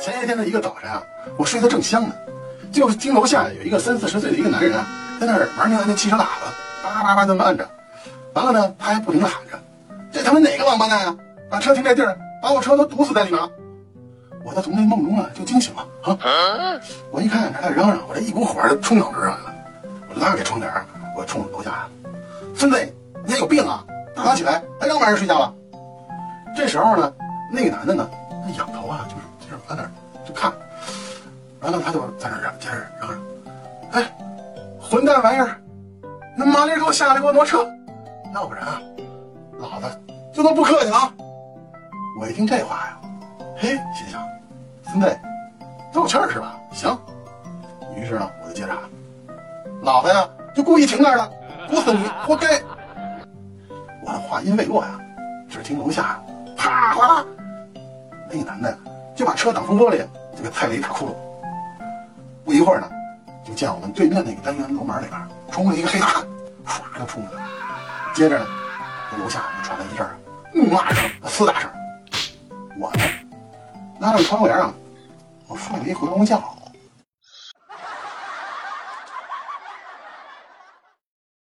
前些天的一个早晨啊，我睡得正香呢，就是听楼下有一个三四十岁的一个男人啊，在那儿玩那那汽车喇叭，叭叭叭那么按着，完了呢，他还不停的喊着：“这他妈哪个王八蛋啊，把车停这地儿，把我车都堵死在里面！”我从那梦中啊就惊醒了啊！我一看他在嚷嚷，我这一股火就冲脑门上来了，我拉开窗帘，我冲楼下孙子，你还有病啊！大早起来还让晚上睡觉了。这时候呢，那个男的呢，他仰头啊，就是就是在那儿就看，完了他就在那儿接着嚷嚷：“哎，混蛋玩意儿，那麻利给我下来给我挪车，要不然啊，老子就能不客气了。”我一听这话呀，嘿，心想。孙子，都有气儿是吧？行。于是呢，我就接着：“老子呀，就故意停那儿了，堵死你，活该！” 我的话音未落呀，只听楼下啪哗啦，那男的就把车挡风玻璃就给踩了一大窟窿。不一会儿呢，就见我们对面那个单元楼门里边冲了一个黑大汉，唰就冲了。接着呢，楼下就传来一阵怒骂声、厮打声。我呢，拉上窗帘啊。我睡了一回笼觉。